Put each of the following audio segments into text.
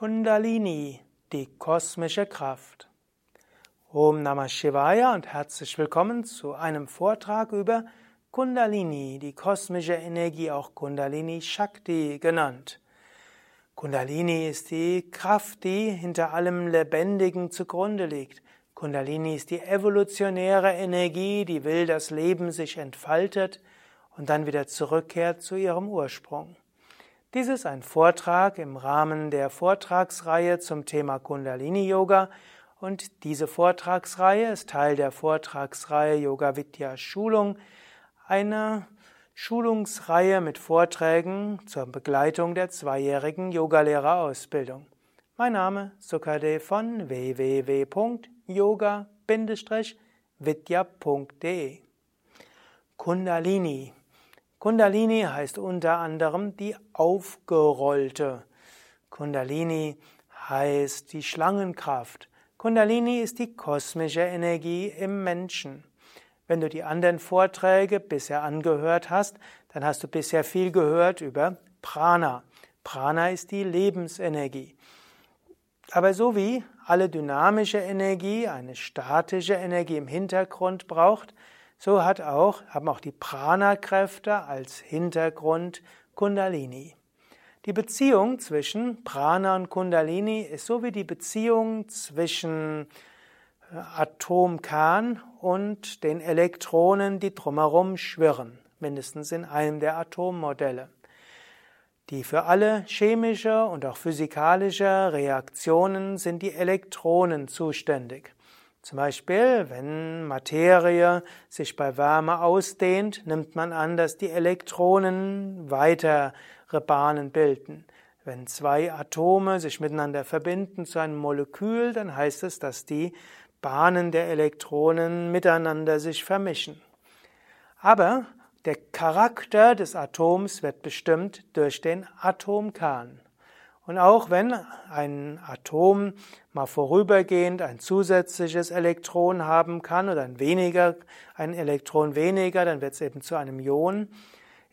Kundalini, die kosmische Kraft. Om Namah Shivaya und herzlich willkommen zu einem Vortrag über Kundalini, die kosmische Energie, auch Kundalini Shakti genannt. Kundalini ist die Kraft, die hinter allem Lebendigen zugrunde liegt. Kundalini ist die evolutionäre Energie, die will, dass Leben sich entfaltet und dann wieder zurückkehrt zu ihrem Ursprung. Dies ist ein Vortrag im Rahmen der Vortragsreihe zum Thema Kundalini Yoga und diese Vortragsreihe ist Teil der Vortragsreihe Yoga Vidya Schulung, eine Schulungsreihe mit Vorträgen zur Begleitung der zweijährigen Yogalehrerausbildung. Mein Name Sukadev von www.yoga-vidya.de Kundalini Kundalini heißt unter anderem die aufgerollte. Kundalini heißt die Schlangenkraft. Kundalini ist die kosmische Energie im Menschen. Wenn du die anderen Vorträge bisher angehört hast, dann hast du bisher viel gehört über Prana. Prana ist die Lebensenergie. Aber so wie alle dynamische Energie eine statische Energie im Hintergrund braucht, so hat auch, haben auch die Prana-Kräfte als Hintergrund Kundalini. Die Beziehung zwischen Prana und Kundalini ist so wie die Beziehung zwischen äh, Atomkern und den Elektronen, die drumherum schwirren, mindestens in einem der Atommodelle. Die für alle chemische und auch physikalische Reaktionen sind die Elektronen zuständig. Zum Beispiel, wenn Materie sich bei Wärme ausdehnt, nimmt man an, dass die Elektronen weitere Bahnen bilden. Wenn zwei Atome sich miteinander verbinden zu einem Molekül, dann heißt es, dass die Bahnen der Elektronen miteinander sich vermischen. Aber der Charakter des Atoms wird bestimmt durch den Atomkern. Und auch wenn ein Atom mal vorübergehend ein zusätzliches Elektron haben kann oder ein weniger, ein Elektron weniger, dann wird es eben zu einem Ion,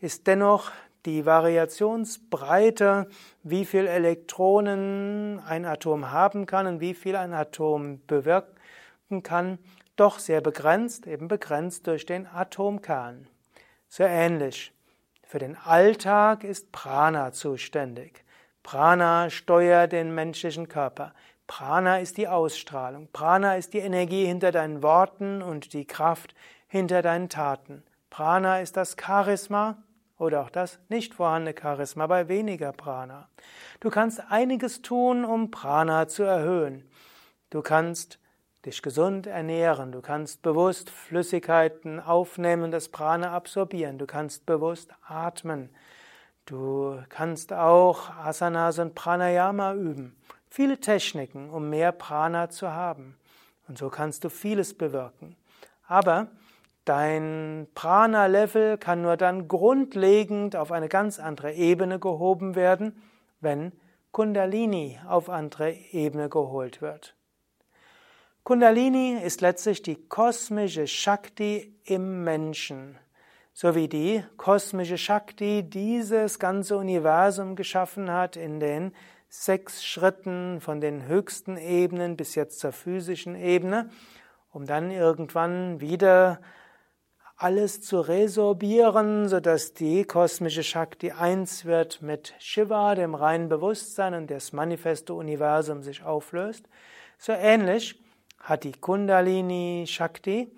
ist dennoch die Variationsbreite, wie viel Elektronen ein Atom haben kann und wie viel ein Atom bewirken kann, doch sehr begrenzt, eben begrenzt durch den Atomkern. Sehr ähnlich. Für den Alltag ist Prana zuständig. Prana steuert den menschlichen Körper. Prana ist die Ausstrahlung. Prana ist die Energie hinter deinen Worten und die Kraft hinter deinen Taten. Prana ist das Charisma oder auch das nicht vorhandene Charisma bei weniger Prana. Du kannst einiges tun, um Prana zu erhöhen. Du kannst dich gesund ernähren, du kannst bewusst Flüssigkeiten aufnehmen und das Prana absorbieren, du kannst bewusst atmen, Du kannst auch Asanas und Pranayama üben. Viele Techniken, um mehr Prana zu haben. Und so kannst du vieles bewirken. Aber dein Prana-Level kann nur dann grundlegend auf eine ganz andere Ebene gehoben werden, wenn Kundalini auf andere Ebene geholt wird. Kundalini ist letztlich die kosmische Shakti im Menschen so wie die kosmische Shakti dieses ganze Universum geschaffen hat in den sechs Schritten von den höchsten Ebenen bis jetzt zur physischen Ebene, um dann irgendwann wieder alles zu resorbieren, sodass die kosmische Shakti eins wird mit Shiva, dem reinen Bewusstsein und das manifeste Universum sich auflöst. So ähnlich hat die Kundalini Shakti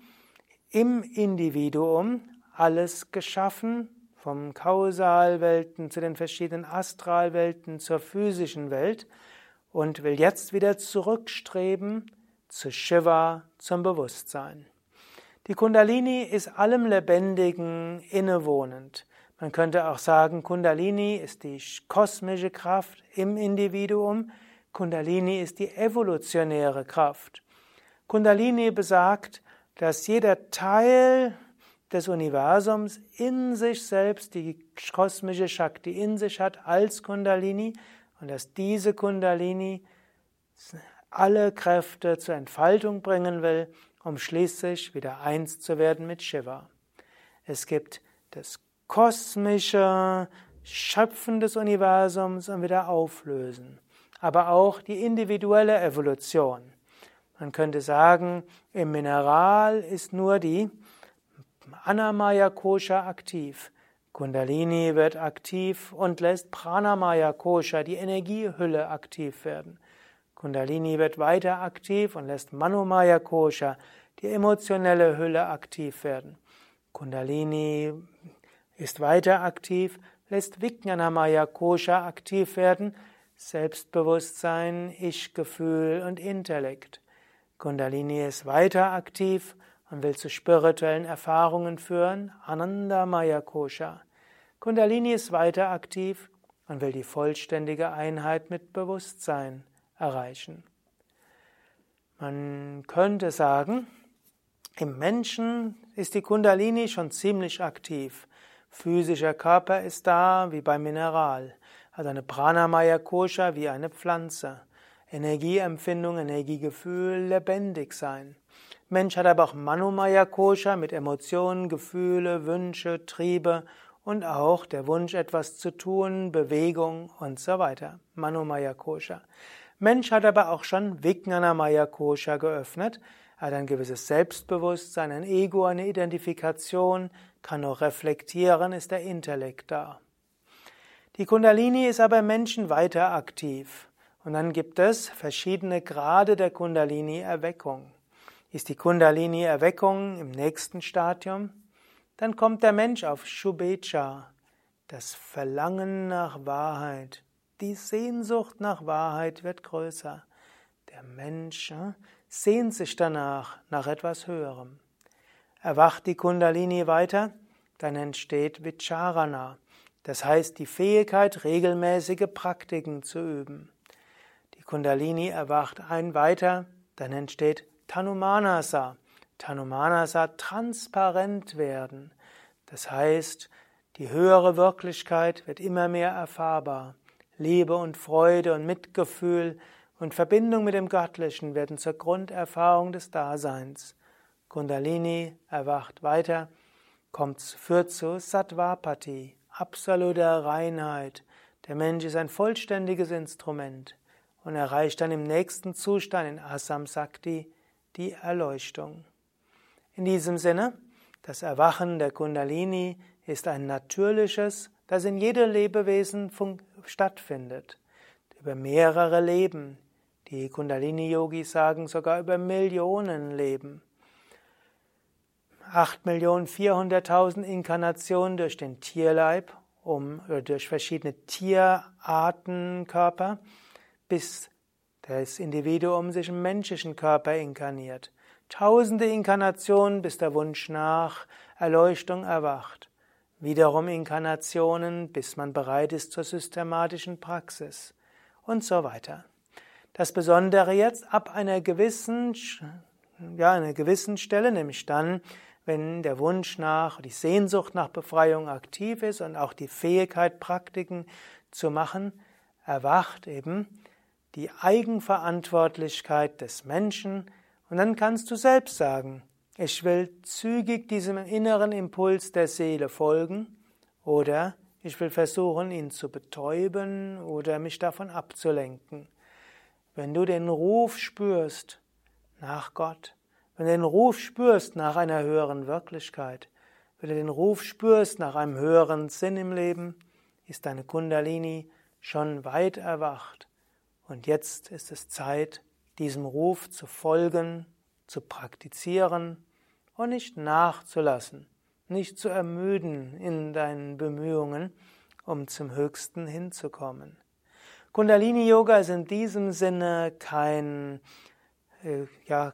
im Individuum alles geschaffen, vom Kausalwelten zu den verschiedenen Astralwelten zur physischen Welt und will jetzt wieder zurückstreben zu Shiva, zum Bewusstsein. Die Kundalini ist allem Lebendigen innewohnend. Man könnte auch sagen, Kundalini ist die kosmische Kraft im Individuum, Kundalini ist die evolutionäre Kraft. Kundalini besagt, dass jeder Teil des Universums in sich selbst die kosmische Shakti in sich hat als Kundalini und dass diese Kundalini alle Kräfte zur Entfaltung bringen will, um schließlich wieder eins zu werden mit Shiva. Es gibt das kosmische Schöpfen des Universums und wieder auflösen. aber auch die individuelle Evolution. Man könnte sagen, im Mineral ist nur die Anamaya Kosha aktiv. Kundalini wird aktiv und lässt Pranamaya Kosha, die Energiehülle, aktiv werden. Kundalini wird weiter aktiv und lässt Manomaya Kosha, die emotionelle Hülle, aktiv werden. Kundalini ist weiter aktiv, lässt Vijnanamaya Kosha aktiv werden, Selbstbewusstsein, Ich-Gefühl und Intellekt. Kundalini ist weiter aktiv und will zu spirituellen Erfahrungen führen, Anandamaya Kosha. Kundalini ist weiter aktiv und will die vollständige Einheit mit Bewusstsein erreichen. Man könnte sagen, im Menschen ist die Kundalini schon ziemlich aktiv. Physischer Körper ist da wie beim Mineral, also eine Pranamaya Kosha wie eine Pflanze. Energieempfindung, Energiegefühl, lebendig sein. Mensch hat aber auch Manomaya Kosha mit Emotionen, Gefühle, Wünsche, Triebe und auch der Wunsch, etwas zu tun, Bewegung und so weiter. Manomaya Kosha. Mensch hat aber auch schon Vijnanamaya Kosha geöffnet. Hat ein gewisses Selbstbewusstsein, ein Ego, eine Identifikation, kann auch reflektieren, ist der Intellekt da. Die Kundalini ist aber im Menschen weiter aktiv. Und dann gibt es verschiedene Grade der Kundalini-Erweckung. Ist die Kundalini-Erweckung im nächsten Stadium? Dann kommt der Mensch auf Shubecha, das Verlangen nach Wahrheit. Die Sehnsucht nach Wahrheit wird größer. Der Mensch äh, sehnt sich danach, nach etwas Höherem. Erwacht die Kundalini weiter, dann entsteht Vicharana, das heißt die Fähigkeit, regelmäßige Praktiken zu üben. Die Kundalini erwacht ein weiter, dann entsteht Tanumanasa. Tanumanasa transparent werden. Das heißt, die höhere Wirklichkeit wird immer mehr erfahrbar. Liebe und Freude und Mitgefühl und Verbindung mit dem Göttlichen werden zur Grunderfahrung des Daseins. Kundalini erwacht weiter, kommt, führt zu Sattvapati, absoluter Reinheit. Der Mensch ist ein vollständiges Instrument und erreicht dann im nächsten Zustand in Asam Sakti die Erleuchtung. In diesem Sinne, das Erwachen der Kundalini ist ein natürliches, das in jedem Lebewesen stattfindet. Über mehrere Leben. Die Kundalini-Yogis sagen sogar über Millionen Leben. 8.400.000 Inkarnationen durch den Tierleib, um, oder durch verschiedene Tierartenkörper, bis das Individuum sich im menschlichen Körper inkarniert. Tausende Inkarnationen, bis der Wunsch nach Erleuchtung erwacht. Wiederum Inkarnationen, bis man bereit ist zur systematischen Praxis. Und so weiter. Das Besondere jetzt ab einer gewissen, ja, einer gewissen Stelle, nämlich dann, wenn der Wunsch nach, die Sehnsucht nach Befreiung aktiv ist und auch die Fähigkeit, Praktiken zu machen, erwacht eben die Eigenverantwortlichkeit des Menschen und dann kannst du selbst sagen, ich will zügig diesem inneren Impuls der Seele folgen oder ich will versuchen, ihn zu betäuben oder mich davon abzulenken. Wenn du den Ruf spürst nach Gott, wenn du den Ruf spürst nach einer höheren Wirklichkeit, wenn du den Ruf spürst nach einem höheren Sinn im Leben, ist deine Kundalini schon weit erwacht. Und jetzt ist es Zeit, diesem Ruf zu folgen, zu praktizieren und nicht nachzulassen, nicht zu ermüden in deinen Bemühungen, um zum Höchsten hinzukommen. Kundalini Yoga ist in diesem Sinne kein, äh, ja,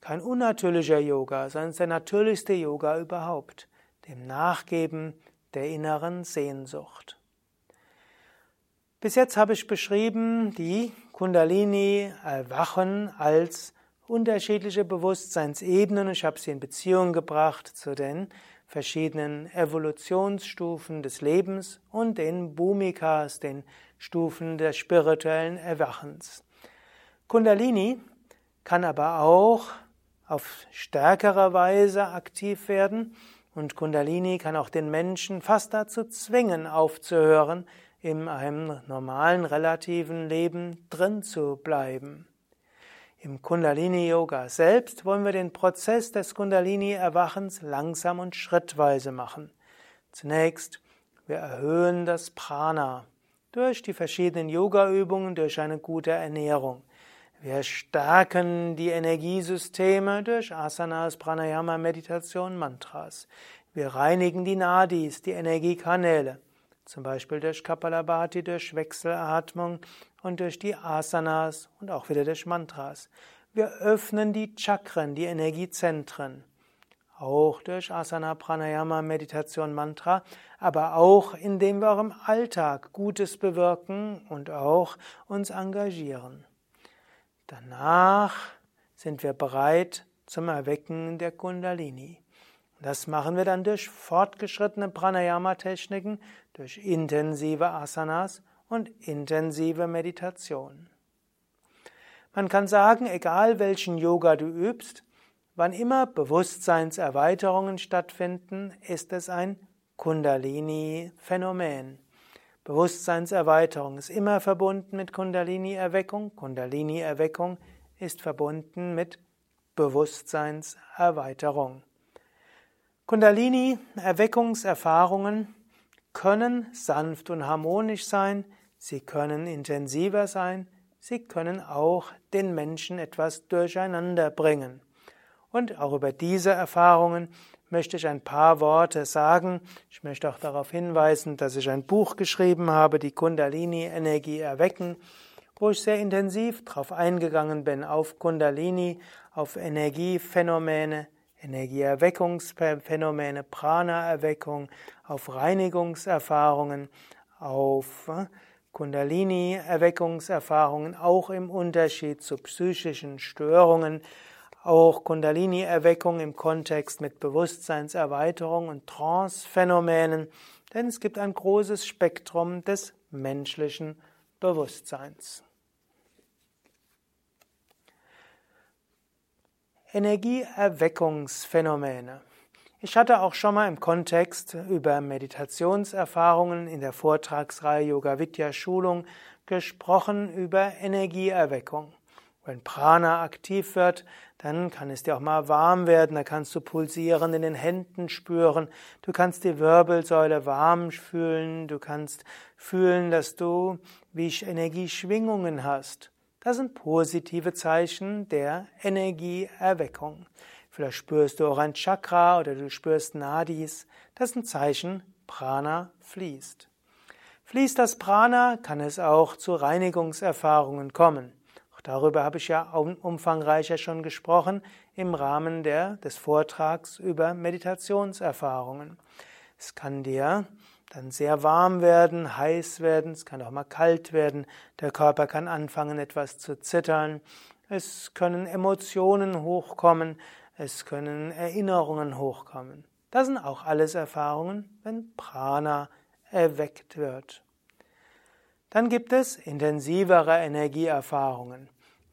kein unnatürlicher Yoga, sondern der natürlichste Yoga überhaupt, dem Nachgeben der inneren Sehnsucht. Bis jetzt habe ich beschrieben die Kundalini erwachen als unterschiedliche Bewusstseinsebenen. Ich habe sie in Beziehung gebracht zu den verschiedenen Evolutionsstufen des Lebens und den Bhumikas, den Stufen des spirituellen Erwachens. Kundalini kann aber auch auf stärkere Weise aktiv werden und Kundalini kann auch den Menschen fast dazu zwingen, aufzuhören, in einem normalen, relativen Leben drin zu bleiben. Im Kundalini-Yoga selbst wollen wir den Prozess des Kundalini-Erwachens langsam und schrittweise machen. Zunächst, wir erhöhen das Prana durch die verschiedenen Yoga-Übungen, durch eine gute Ernährung. Wir stärken die Energiesysteme durch Asanas, Pranayama, Meditation, Mantras. Wir reinigen die Nadis, die Energiekanäle, zum Beispiel durch Kapalabhati, durch Wechselatmung und durch die Asanas und auch wieder durch Mantras. Wir öffnen die Chakren, die Energiezentren, auch durch Asana, Pranayama, Meditation, Mantra, aber auch indem wir auch im Alltag Gutes bewirken und auch uns engagieren. Danach sind wir bereit zum Erwecken der Kundalini. Das machen wir dann durch fortgeschrittene Pranayama-Techniken, durch intensive Asanas und intensive Meditation. Man kann sagen, egal welchen Yoga du übst, wann immer Bewusstseinserweiterungen stattfinden, ist es ein Kundalini-Phänomen. Bewusstseinserweiterung ist immer verbunden mit Kundalini-Erweckung. Kundalini-Erweckung ist verbunden mit Bewusstseinserweiterung. Kundalini-Erweckungserfahrungen können sanft und harmonisch sein, sie können intensiver sein, sie können auch den Menschen etwas durcheinander bringen. Und auch über diese Erfahrungen möchte ich ein paar Worte sagen. Ich möchte auch darauf hinweisen, dass ich ein Buch geschrieben habe, die Kundalini-Energie erwecken, wo ich sehr intensiv darauf eingegangen bin, auf Kundalini, auf Energiephänomene, Energieerweckungsphänomene, Prana-Erweckung, auf Reinigungserfahrungen, auf äh, Kundalini-Erweckungserfahrungen, auch im Unterschied zu psychischen Störungen, auch Kundalini-Erweckung im Kontext mit Bewusstseinserweiterung und Trance-Phänomenen, denn es gibt ein großes Spektrum des menschlichen Bewusstseins. Energieerweckungsphänomene. Ich hatte auch schon mal im Kontext über Meditationserfahrungen in der Vortragsreihe Yoga Vidya Schulung gesprochen über Energieerweckung. Wenn Prana aktiv wird, dann kann es dir auch mal warm werden, da kannst du pulsieren in den Händen spüren, du kannst die Wirbelsäule warm fühlen, du kannst fühlen, dass du wie Energieschwingungen hast. Das sind positive Zeichen der Energieerweckung. Vielleicht spürst du auch ein Chakra oder du spürst Nadis. Das sind Zeichen, Prana fließt. Fließt das Prana, kann es auch zu Reinigungserfahrungen kommen. Auch darüber habe ich ja umfangreicher schon gesprochen im Rahmen der, des Vortrags über Meditationserfahrungen. Es kann dir dann sehr warm werden, heiß werden, es kann auch mal kalt werden, der Körper kann anfangen etwas zu zittern, es können Emotionen hochkommen, es können Erinnerungen hochkommen. Das sind auch alles Erfahrungen, wenn Prana erweckt wird. Dann gibt es intensivere Energieerfahrungen.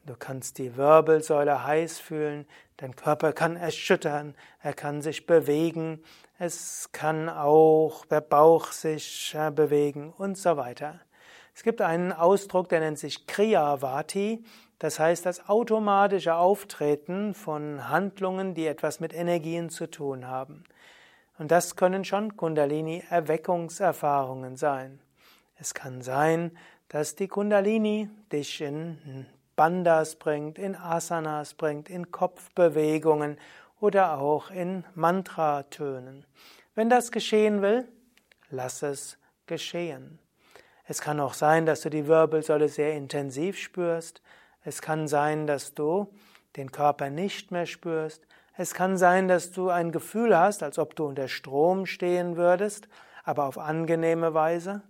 Du kannst die Wirbelsäule heiß fühlen, dein Körper kann erschüttern, er kann sich bewegen, es kann auch der Bauch sich äh, bewegen und so weiter. Es gibt einen Ausdruck, der nennt sich Kriyavati, das heißt das automatische Auftreten von Handlungen, die etwas mit Energien zu tun haben. Und das können schon Kundalini-Erweckungserfahrungen sein. Es kann sein, dass die Kundalini dich in Bandhas bringt, in Asanas bringt, in Kopfbewegungen oder auch in Mantratönen. Wenn das geschehen will, lass es geschehen. Es kann auch sein, dass du die Wirbelsäule sehr intensiv spürst. Es kann sein, dass du den Körper nicht mehr spürst. Es kann sein, dass du ein Gefühl hast, als ob du unter Strom stehen würdest, aber auf angenehme Weise.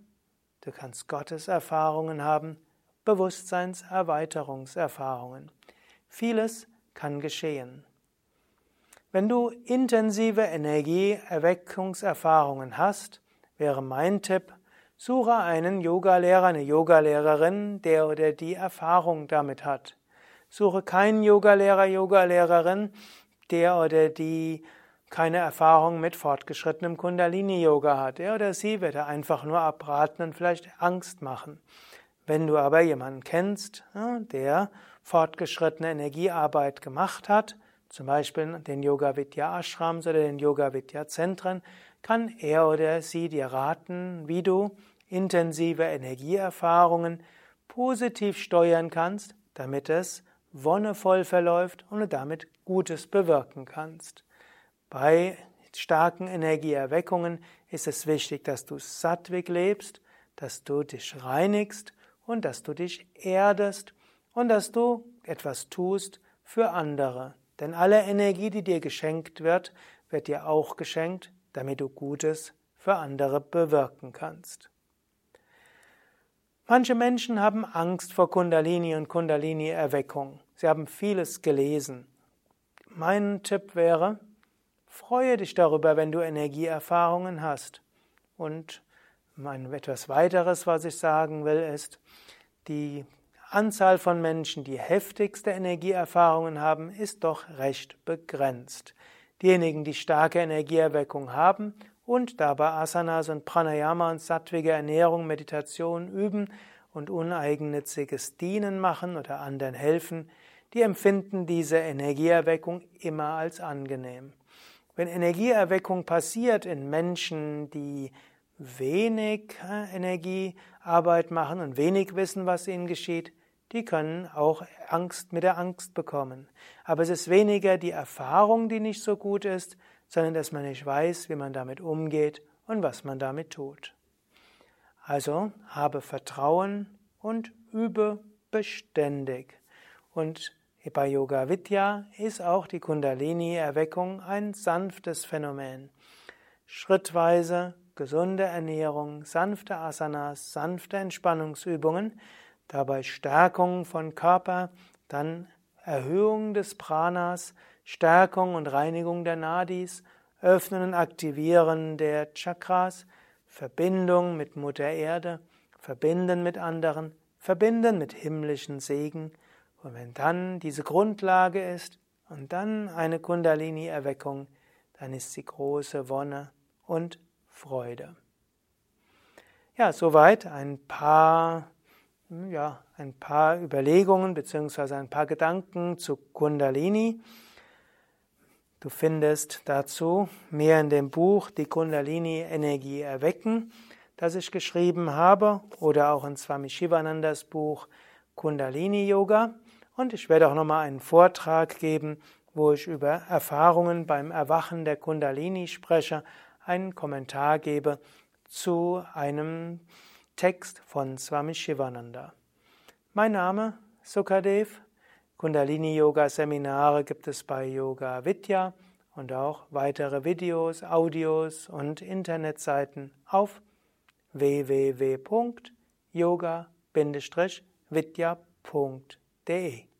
Du kannst Gottes Erfahrungen haben, Bewusstseinserweiterungserfahrungen. Vieles kann geschehen. Wenn du intensive Energieerweckungserfahrungen hast, wäre mein Tipp, suche einen Yogalehrer, eine Yogalehrerin, der oder die Erfahrung damit hat. Suche keinen Yogalehrer, Yogalehrerin, der oder die keine Erfahrung mit fortgeschrittenem Kundalini-Yoga hat. Er oder sie wird einfach nur abraten und vielleicht Angst machen. Wenn du aber jemanden kennst, der fortgeschrittene Energiearbeit gemacht hat, zum Beispiel den Yoga Vidya Ashrams oder den Yoga Vidya Zentren, kann er oder sie dir raten, wie du intensive Energieerfahrungen positiv steuern kannst, damit es wonnevoll verläuft und damit Gutes bewirken kannst. Bei starken Energieerweckungen ist es wichtig, dass du sattwig lebst, dass du dich reinigst und dass du dich erdest und dass du etwas tust für andere. Denn alle Energie, die dir geschenkt wird, wird dir auch geschenkt, damit du Gutes für andere bewirken kannst. Manche Menschen haben Angst vor Kundalini und Kundalini-Erweckung. Sie haben vieles gelesen. Mein Tipp wäre, freue dich darüber, wenn du Energieerfahrungen hast. Und mein etwas weiteres, was ich sagen will, ist, die Anzahl von Menschen, die heftigste Energieerfahrungen haben, ist doch recht begrenzt. Diejenigen, die starke Energieerweckung haben und dabei Asanas und Pranayama und sattwige Ernährung, Meditation üben und uneigennütziges Dienen machen oder anderen helfen, die empfinden diese Energieerweckung immer als angenehm. Wenn Energieerweckung passiert in Menschen, die wenig äh, Energiearbeit machen und wenig wissen, was ihnen geschieht, die können auch Angst mit der Angst bekommen. Aber es ist weniger die Erfahrung, die nicht so gut ist, sondern dass man nicht weiß, wie man damit umgeht und was man damit tut. Also habe Vertrauen und übe beständig. Und bei Yoga Vidya ist auch die Kundalini-Erweckung ein sanftes Phänomen. Schrittweise gesunde Ernährung, sanfte Asanas, sanfte Entspannungsübungen, dabei Stärkung von Körper, dann Erhöhung des Pranas, Stärkung und Reinigung der Nadis, Öffnen und Aktivieren der Chakras, Verbindung mit Mutter Erde, Verbinden mit anderen, Verbinden mit himmlischen Segen, und wenn dann diese Grundlage ist und dann eine Kundalini-Erweckung, dann ist sie große Wonne und Freude. Ja, soweit ein paar, ja, ein paar Überlegungen bzw. ein paar Gedanken zu Kundalini. Du findest dazu mehr in dem Buch Die Kundalini-Energie erwecken, das ich geschrieben habe, oder auch in Swami Shivanandas Buch Kundalini Yoga. Und ich werde auch nochmal einen Vortrag geben, wo ich über Erfahrungen beim Erwachen der Kundalini spreche, einen Kommentar gebe zu einem Text von Swami Shivananda. Mein Name Sukadev. Kundalini Yoga Seminare gibt es bei Yoga Vidya und auch weitere Videos, Audios und Internetseiten auf www.yoga-vidya.de